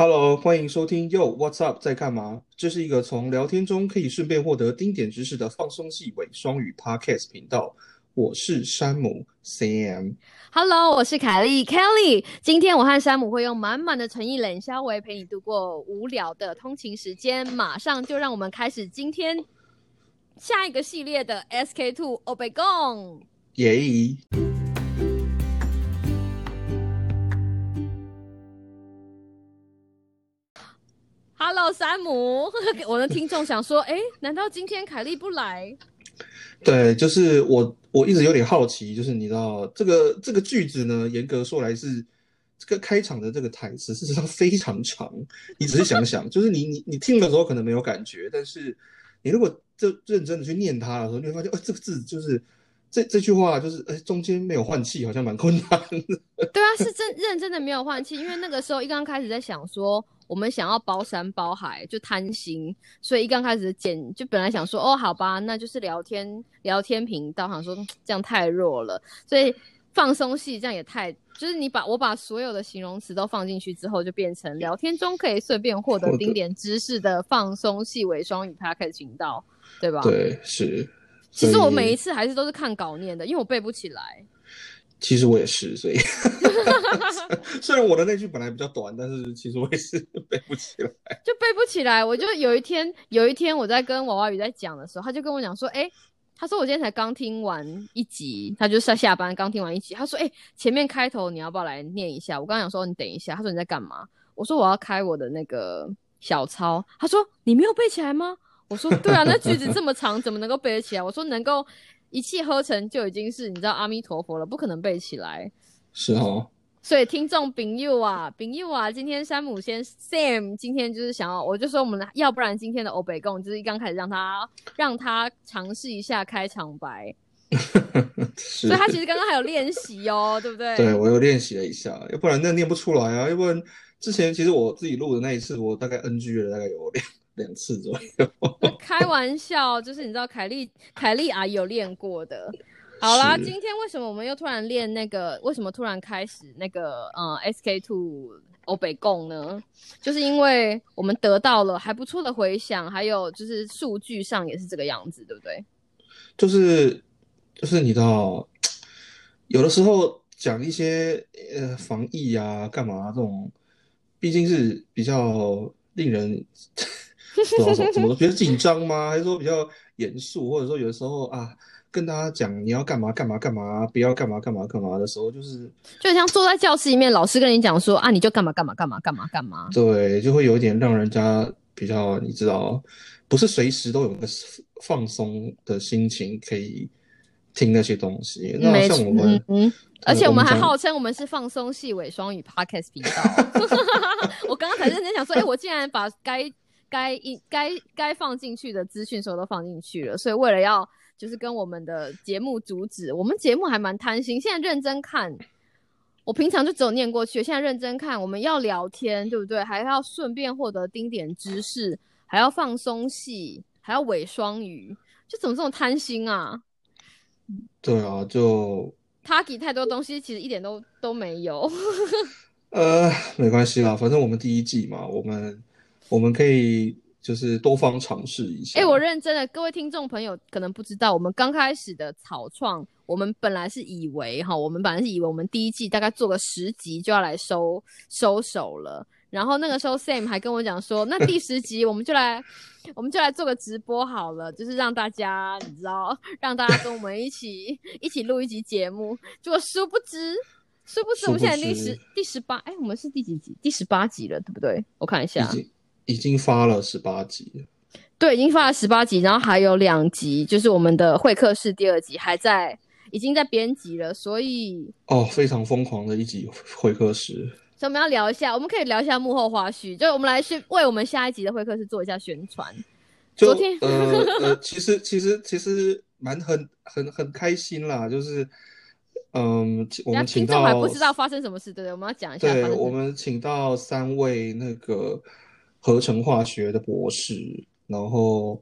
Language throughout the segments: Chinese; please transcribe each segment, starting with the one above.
Hello，欢迎收听 Yo What's Up 在干嘛？这是一个从聊天中可以顺便获得丁点知识的放松系伪双语 Podcast 频道。我是山姆 Sam。Hello，我是凯莉 Kelly。今天我和山姆会用满满的诚意冷笑话陪你度过无聊的通勤时间。马上就让我们开始今天下一个系列的 SK Two o b e g o n 耶！Hello，山姆。我的听众想说，哎，难道今天凯莉不来？对，就是我，我一直有点好奇，就是你知道这个这个句子呢，严格说来是这个开场的这个台词，事实上非常长。你只是想想，就是你你你听的时候可能没有感觉，但是你如果就认真的去念它的时候，你会发现，哦，这个字就是这这句话就是，哎，中间没有换气，好像蛮困难的。对啊，是真认真的没有换气，因为那个时候一刚开始在想说，我们想要包山包海，就贪心，所以一刚开始剪，就本来想说，哦，好吧，那就是聊天聊天频道，想说嗯这样太弱了，所以放松系这样也太，就是你把我把所有的形容词都放进去之后，就变成聊天中可以顺便获得丁点知识的放松系伪双语 p a c k e 频道，对吧？。对，是。其实我每一次还是都是看稿念的，因为我背不起来。其实我也是，所以虽然我的那句本来比较短，但是其实我也是背不起来。就背不起来。我就有一天，有一天我在跟娃娃鱼在讲的时候，他就跟我讲说，哎、他说我今天才刚听完一集，他就在下班刚听完一集，他说，哎、前面开头你要不要来念一下？我刚刚讲说你等一下，他说你在干嘛？我说我要开我的那个小抄，他说你没有背起来吗？我说对啊，那句子这么长，怎么能够背得起来？我说能够一气呵成就已经是你知道阿弥陀佛了，不可能背起来。是哦，所以听众朋友啊，朋友啊，今天山姆先 Sam 今天就是想要，我就说我们要不然今天的欧北共就是一刚开始让他让他尝试一下开场白，所以他其实刚刚还有练习哦，对不对？对我又练习了一下，要不然那念不出来啊。要不然之前其实我自己录的那一次，我大概 NG 了大概有两两次左右。开玩笑，就是你知道凯莉凯莉阿姨有练过的。好啦，今天为什么我们又突然练那个？为什么突然开始那个呃 SK two 欧北共呢？就是因为我们得到了还不错的回响，还有就是数据上也是这个样子，对不对？就是就是你知道，有的时候讲一些呃防疫啊、干嘛这种，毕竟是比较令人 怎么怎么说，比较紧张吗？还是说比较严肃？或者说有的时候啊，跟大家讲你要干嘛干嘛干嘛，不要干嘛干嘛干嘛的时候，就是就像坐在教室里面，老师跟你讲说啊，你就干嘛干嘛干嘛干嘛干嘛。对，就会有一点让人家比较，你知道，不是随时都有个放松的心情可以听那些东西。那像我们嗯，嗯，而且我们还讲号称我们是放松系伪双语 podcast 频道。我刚刚才认真想说，哎、我竟然把该该一该该放进去的资讯时候都放进去了，所以为了要就是跟我们的节目主旨，我们节目还蛮贪心，现在认真看。我平常就只有念过去，现在认真看，我们要聊天，对不对？还要顺便获得丁点知识，还要放松系，还要伪双语，就怎么这么贪心啊？对啊，就 他给太多东西，其实一点都都没有。呃没关系啦，反正我们第一季嘛，我们我们可以就是多方尝试一下。哎、我认真的，各位听众朋友可能不知道，我们刚开始的草创，我们本来是以为哈，我们本来是以为我们第一季大概做个十集就要来收收手了。然后那个时候 Sam 还跟我讲说，那第十集我们就来，我们就来做个直播好了，就是让大家你知道，让大家跟我们一起一起录一集节目。结果殊不知，殊不知我们现在第十第十八，哎，我们是第几集？第十八集了，对不对？我看一下，已经发了十八集了，对，已经发了十八集，然后还有两集，就是我们的会客室第二集还在，已经在编辑了，所以，哦，非常疯狂的一集会客室。所以我们要聊一下，我们可以聊一下幕后花絮，就我们来宣为我们下一集的会客室做一下宣传。昨天呃 呃，其实其实其实蛮很很很开心啦，就是嗯，我们请听众还到不知道发生什么事，对不对？我们要讲一下对，我们请到三位那个合成化学的博士，然后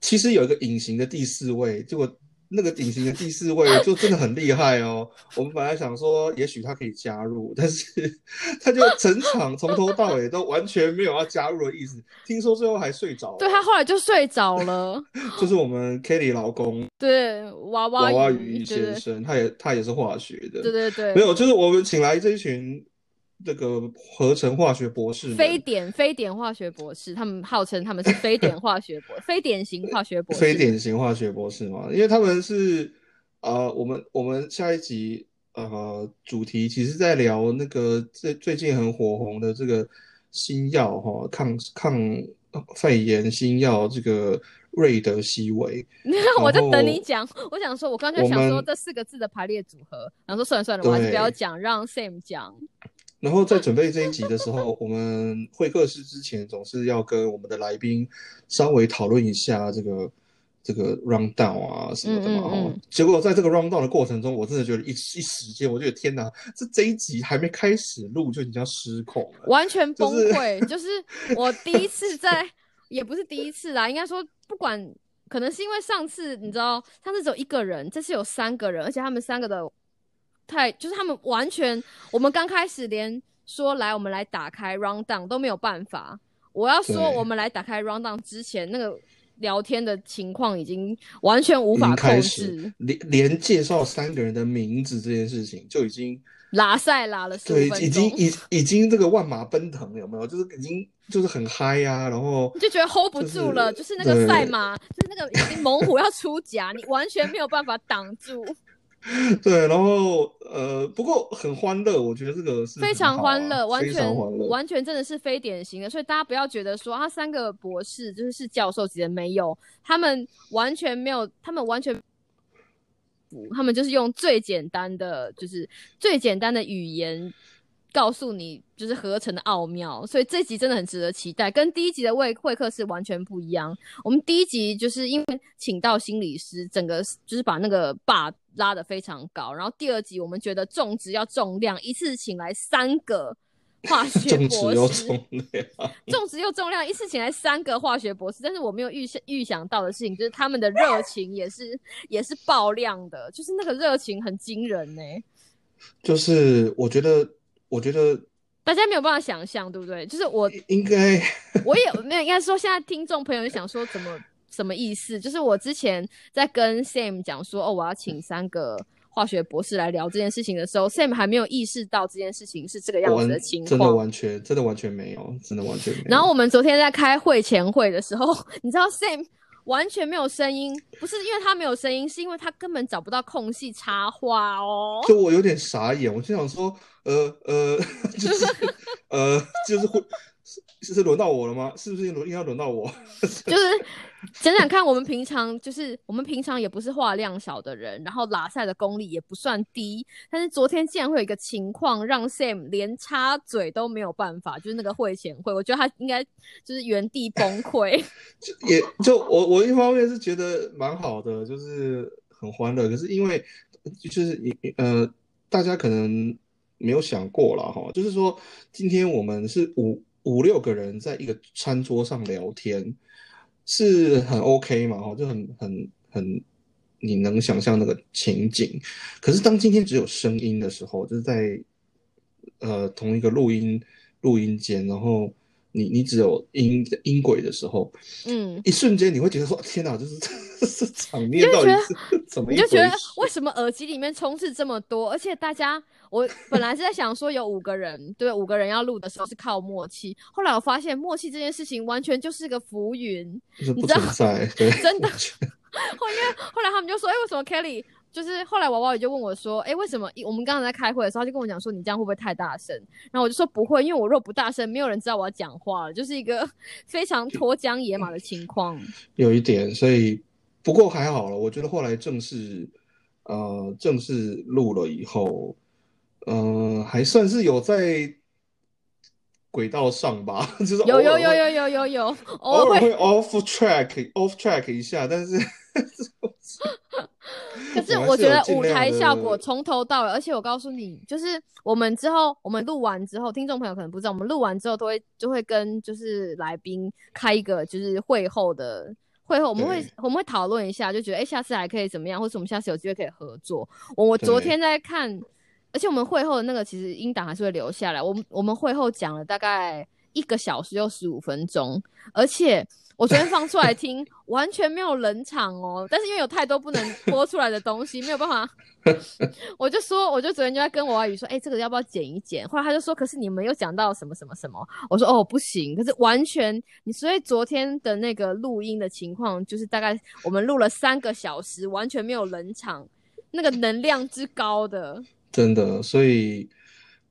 其实有一个隐形的第四位，结果那个隐形的第四位 就真的很厉害哦。我们本来想说，也许他可以加入，但是 他就整场从头到尾都完全没有要加入的意思。听说最后还睡着了。对他后来就睡着了。就是我们 Kelly 老公，对娃娃娃娃鱼鱼先生，他也他也是化学的。对对对，没有，就是我们请来这一群。这个合成化学博士，非典非典化学博士，他们号称他们是非典化学博，非典型化学博士，非典型化学博士嘛，因为他们是呃，我们我们下一集呃主题其实在聊那个最最近很火红的这个新药哈，抗抗肺炎新药这个瑞德西韦，我就等你讲，我想说，我刚才想说这四个字的排列组合，然后说算了算了，我还是不要讲，让 Sam 讲。然后在准备这一集的时候，我们会客室之前总是要跟我们的来宾稍微讨论一下这个这个 round down 啊什么的嘛。哈，结果在这个 round down 的过程中，我真的觉得一一时间，我觉得天哪，这这一集还没开始录就已经要失控了，完全崩溃。就是 我第一次在，也不是第一次啦，应该说不管，可能是因为上次你知道，上次只有一个人，这次有三个人，而且他们三个的。太就是他们完全，我们刚开始连说来我们来打开 round down 都没有办法。我要说我们来打开 round down 之前，那个聊天的情况已经完全无法控制。连连介绍三个人的名字这件事情就已经拉赛拉了，对，已经已已经这个万马奔腾有没有？就是已经就是很嗨呀，然后你就觉得 hold 不住了，就是那个赛马，就是那个已经猛虎要出甲，你完全没有办法挡住。对，然后呃，不过很欢乐，我觉得这个是非常欢乐，完全完完全真的是非典型的，所以大家不要觉得说他三个博士就是是教授级的，没有，他们完全没有，他们完全，他们就是用最简单的，就是最简单的语言。告诉你就是合成的奥妙，所以这集真的很值得期待，跟第一集的会会客是完全不一样。我们第一集就是因为请到心理师，整个就是把那个把拉的非常高，然后第二集我们觉得种植要重量，一次请来三个化 学博士，种植又重量，种植又重量，一次请来三个化学博士，但是我没有预想预想到的事情就是他们的热情也是也是爆量的，就是那个热情很惊人呢。就是我觉得。我觉得大家没有办法想象，对不对？就是我应该，我也没有应该说，现在听众朋友想说怎么什么意思？就是我之前在跟 Sam 讲说，哦，我要请三个化学博士来聊这件事情的时候，Sam 还没有意识到这件事情是这个样子的情况，真的完全，真的完全没有，真的完全没有。然后我们昨天在开会前会的时候，你知道 Sam。完全没有声音，不是因为他没有声音，是因为他根本找不到空隙插话哦。就我有点傻眼，我就想说，呃呃，就是 呃，就是会。是是轮到我了吗？是不是轮应该轮到我？就是想想看，我们平常就是我们平常也不是话量少的人，然后拉赛的功力也不算低，但是昨天竟然会有一个情况让 Sam 连插嘴都没有办法，就是那个会前会，我觉得他应该就是原地崩溃。就也就我我一方面是觉得蛮好的，就是很欢乐，可是因为就是你呃，大家可能没有想过了哈，就是说今天我们是五。五六个人在一个餐桌上聊天，是很 OK 嘛？哈，就很很很，你能想象那个情景。可是当今天只有声音的时候，就是在呃同一个录音录音间，然后你你只有音音轨的时候，嗯，一瞬间你会觉得说天哪，就是这场面到底是怎么？你就觉得为什么耳机里面充斥这么多，而且大家。我本来是在想说有五个人，对，五个人要录的时候是靠默契。后来我发现默契这件事情完全就是个浮云，你知道吗？真的。后因为后来他们就说，哎，为什么 Kelly 就是后来娃娃也就问我说，哎，为什么我们刚刚在开会的时候，他就跟我讲说，你这样会不会太大声？然后我就说不会，因为我若不大声，没有人知道我要讲话了，就是一个 非常脱缰野马的情况。有一点，所以不过还好了，我觉得后来正式呃正式录了以后。呃，还算是有在轨道上吧，就是有有有有有有有，偶尔会 off track off track 一下，但是 可是我觉得舞台效果从头到尾，而且我告诉你，就是我们之后我们录完之后，听众朋友可能不知道，我们录完之后都会就会跟就是来宾开一个就是会后的。会后我们会我们会讨论一下，就觉得哎、诶下次还可以怎么样，或者我们下次有机会可以合作。我我昨天在看，而且我们会后的那个其实音档还是会留下来。我们我们会后讲了大概一个小时又十五分钟，而且我昨天放出来听，完全没有冷场哦。但是因为有太多不能播出来的东西，没有办法，我就说，我就昨天就在跟我阿宇说，哎、这个要不要剪一剪？后来他就说，可是你们又讲到什么什么什么，我说哦不行，可是完全你所以昨天的那个录音的情况，就是大概我们录了三个小时，完全没有冷场，那个能量之高的，真的，所以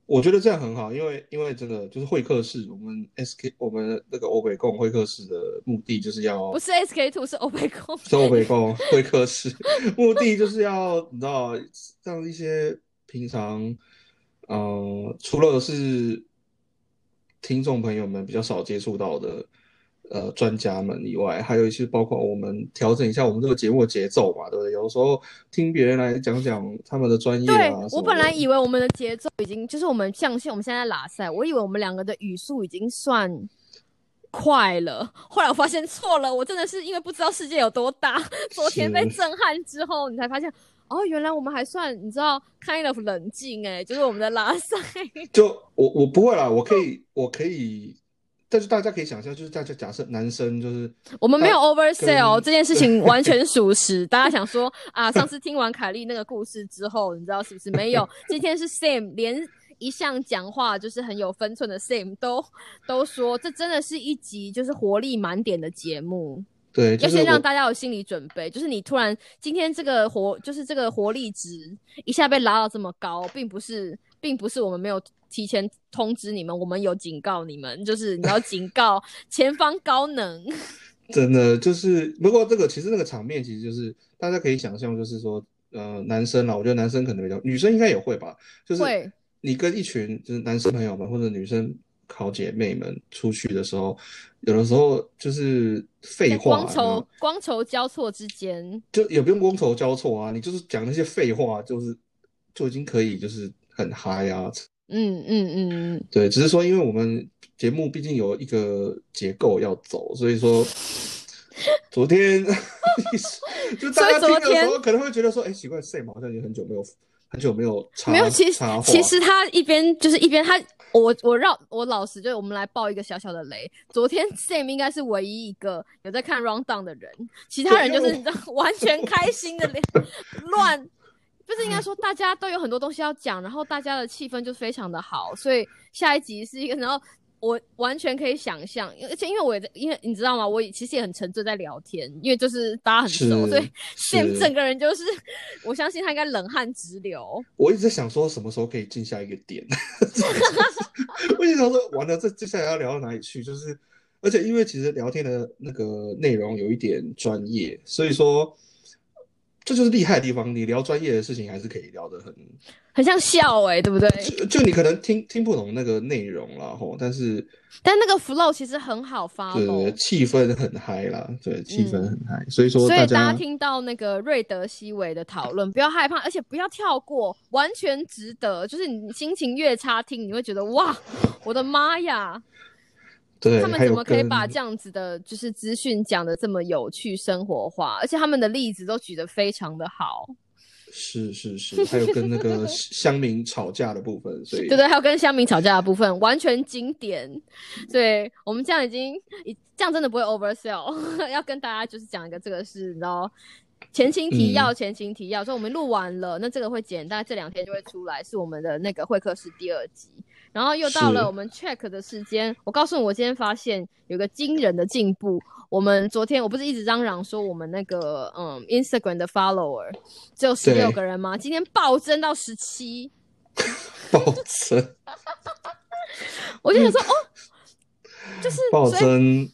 我觉得这样很好，因为因为真的就是会客室，我们 SK 我们那个欧北共会客室的目的就是要不是 SK two 是欧北共，是欧北共会客室，目的就是要你知道让一些平常呃除了是听众朋友们比较少接触到的。呃，专家们以外，还有一些包括我们调整一下我们这个节目的节奏嘛，对不对？有时候听别人来讲讲他们的专业对我本来以为我们的节奏已经就是我们像像我们现在拉赛，我以为我们两个的语速已经算快了，后来我发现错了，我真的是因为不知道世界有多大，昨天被震撼之后，你才发现哦，原来我们还算你知道 kind of 冷静哎，就是我们的拉赛，就我我不会啦，我可以我可以，但是大家可以想象，就是大家假设男生就是我们没有 oversell 这件事情完全属实。大家想说啊，上次听完凯莉那个故事之后，你知道是不是？没有，今天是 Sam 连。一向讲话就是很有分寸的 Sam 都都说，这真的是一集就是活力满点的节目。对，要就是我先让大家有心理准备，就是你突然今天这个活，就是这个活力值一下被拉到这么高，并不是，并不是我们没有提前通知你们，我们有警告你们，就是你要警告 前方高能。真的就是，不过这个其实那个场面其实就是大家可以想象，就是说呃，男生啦，我觉得男生可能比较，女生应该也会吧，就是会你跟一群就是男生朋友们或者女生好姐妹们出去的时候，有的时候就是废在话，光筹你知道光筹交错之间，就也不用觥筹交错啊，你就是讲那些废话，就是就已经可以就是很嗨啊。嗯嗯嗯嗯，对，只是说因为我们节目毕竟有一个结构要走，所以说 昨天 就大家听的时候可能会觉得说，哎，奇怪，Sam 好像也很久没有很久没有插没有，其实其实他一边就是一边他，我我让我老实，就是我们来爆一个小小的雷。昨天 Sam 应该是唯一一个有在看 Round Down 的人，其他人就是你知道完全开心的乱。就是应该说，大家都有很多东西要讲，然后大家的气氛就非常的好，所以下一集是一个，然后我完全可以想象，而且因为我也在，因为你知道吗？我也其实也很沉醉在聊天，因为就是大家很熟，所以是整个人就是，我相信他应该冷汗直流。我一直在想说什么时候可以进下一个点，我一直想说完了，这接下来要聊到哪里去？就是，而且因为其实聊天的那个内容有一点专业，所以说这就是厉害的地方。你聊专业的事情还是可以聊得很，很像笑哎、对不对？就就你可能听听不懂那个内容啦，吼，但是但那个 flow 其实很好发对对。气氛很嗨啦，对，气氛嗯很嗨，所以说所以大家家听到那个瑞德西韦的讨论，不要害怕，而且不要跳过，完全值得。就是你心情越差听，你会觉得哇，我的妈呀，对，他们怎么可以把这样子的，就是资讯讲的这么有趣、生活化，而且他们的例子都举得非常的好。是是是，还有跟那个 乡民吵架的部分，所以对对，还有跟乡民吵架的部分，完全经典。对我们这样已经，已这样真的不会 oversell。要跟大家就是讲一个，这个是你知道前情提要，嗯前情提要。所以我们录完了，那这个会剪，大概这两天就会出来，是我们的那个会客室第二集。然后又到了我们 check 的时间，我告诉你，我今天发现有个惊人的进步。我们昨天我不是一直嚷嚷说我们那个嗯 Instagram 的 follower 只有十六个人吗？今天暴增到十七。暴增 我就想说，哦，就是暴增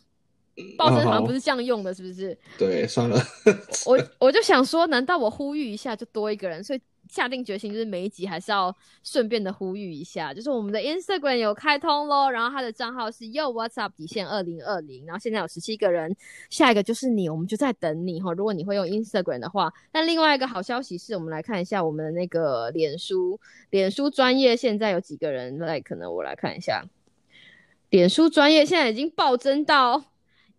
暴增好像不是这样用的，是不是？对，算了，我我就想说，难道我呼吁一下就多一个人？所以下定决心，就是每一集还是要顺便的呼吁一下，就是我们的 Instagram 有开通喽，然后他的账号是 youwhatsup，底线二零二零，然后现在有十七个人，下一个就是你，我们就在等你哈。如果你会用 Instagram 的话，那另外一个好消息是我们来看一下我们的那个脸书，脸书专业现在有几个人来？可能我来看一下，脸书专业现在已经暴增到。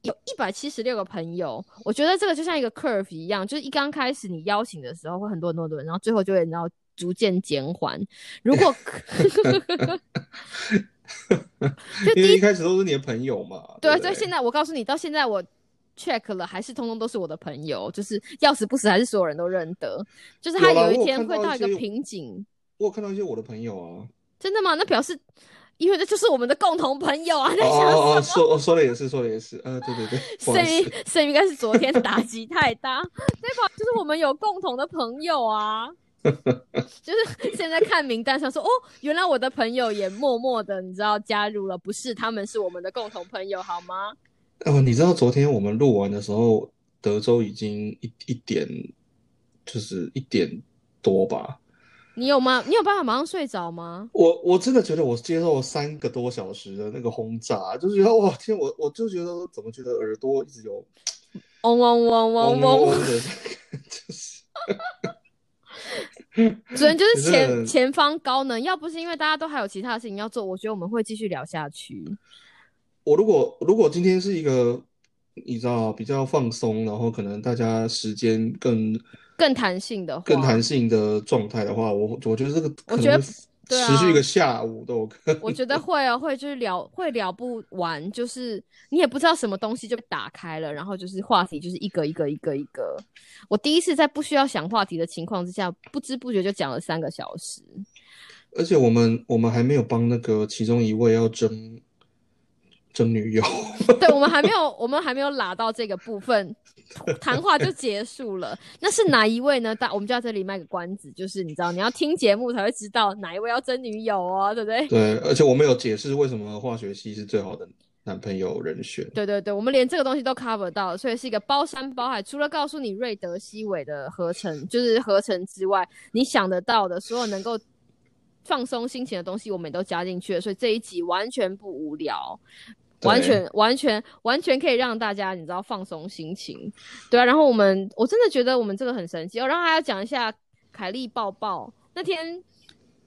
有一百七十六个朋友，我觉得这个就像一个 curve 一样，就是一刚开始你邀请的时候会很多很多人，然后最后就会然后逐渐减缓。如果 就因为第一开始都是你的朋友嘛。对，不所以现在我告诉你，到现在我 check 了，还是通通都是我的朋友，就是要死不死，还是所有人都认得。就是他有一天会到一个瓶颈，我有看到一些我的朋友啊。真的吗？那表示因为这就是我们的共同朋友啊，在哦 想什么？哦哦，说说的也是，说的也是。呃，对对对，不好剩意思。剩应该是昨天打击太大，对 吧？就是我们有共同的朋友啊。就是现在看名单上说，哦，原来我的朋友也默默的，你知道加入了，不是他们是我们的共同朋友，好吗？哦，你知道昨天我们录完的时候，德州已经一一点，就是一点多吧。你有吗？你有办法马上睡着吗？我我真的觉得我接受三个多小时的那个轰炸就是要我天我我就觉得怎么觉得耳朵一直有嗡嗡嗡嗡嗡就是。主人就是前前方高能要不是因为大家都还有其他事情要做我觉得我们会继续聊下去。我如果如果今天是一个你知道比较放松然后可能大家时间更更弹性的，更弹性的状态的话，我我觉得这个我觉得持续一个下午都有可能。我觉得会哦，会就是聊会聊不完，就是你也不知道什么东西就被打开了，然后就是话题就是一个一个一个一个。我第一次在不需要想话题的情况之下，不知不觉就讲了三个小时。而且我们我们还没有帮那个其中一位要争争女友，对我们还没有，我们还没有拉到这个部分，谈话就结束了。那是哪一位呢？大我们就在这里卖个关子，就是你知道你要听节目才会知道哪一位要争女友哦，对不对？对，而且我们有解释为什么化学系是最好的男朋友人选。对对对，我们连这个东西都 cover 到了，所以是一个包山包海。除了告诉你瑞德西韦的合成，就是合成之外，你想得到的所有能够放松心情的东西，我们也都加进去了。所以这一集完全不无聊，对完全完全完全可以让大家你知道放松心情。对啊，然后我们我真的觉得我们这个很神奇哦。然后还要讲一下凯莉抱抱那天。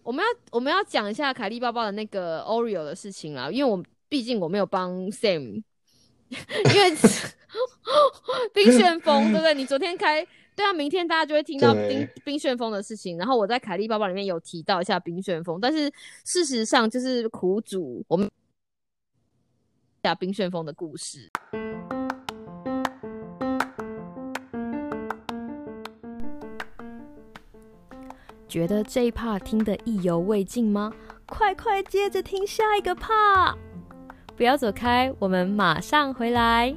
我们要我们要讲一下凯莉抱抱的那个 Oreo 的事情啦，因为我毕竟我没有帮 Sam 因为 冰旋风，对不对？你昨天开，对啊，明天大家就会听到冰冰旋风的事情。然后我在凯莉包包里面有提到一下冰旋风，但是事实上就是苦主我们下冰旋风的故事。觉得这一 part 听得意犹未尽吗？快快接着听下一个 part！不要走开，我们马上回来。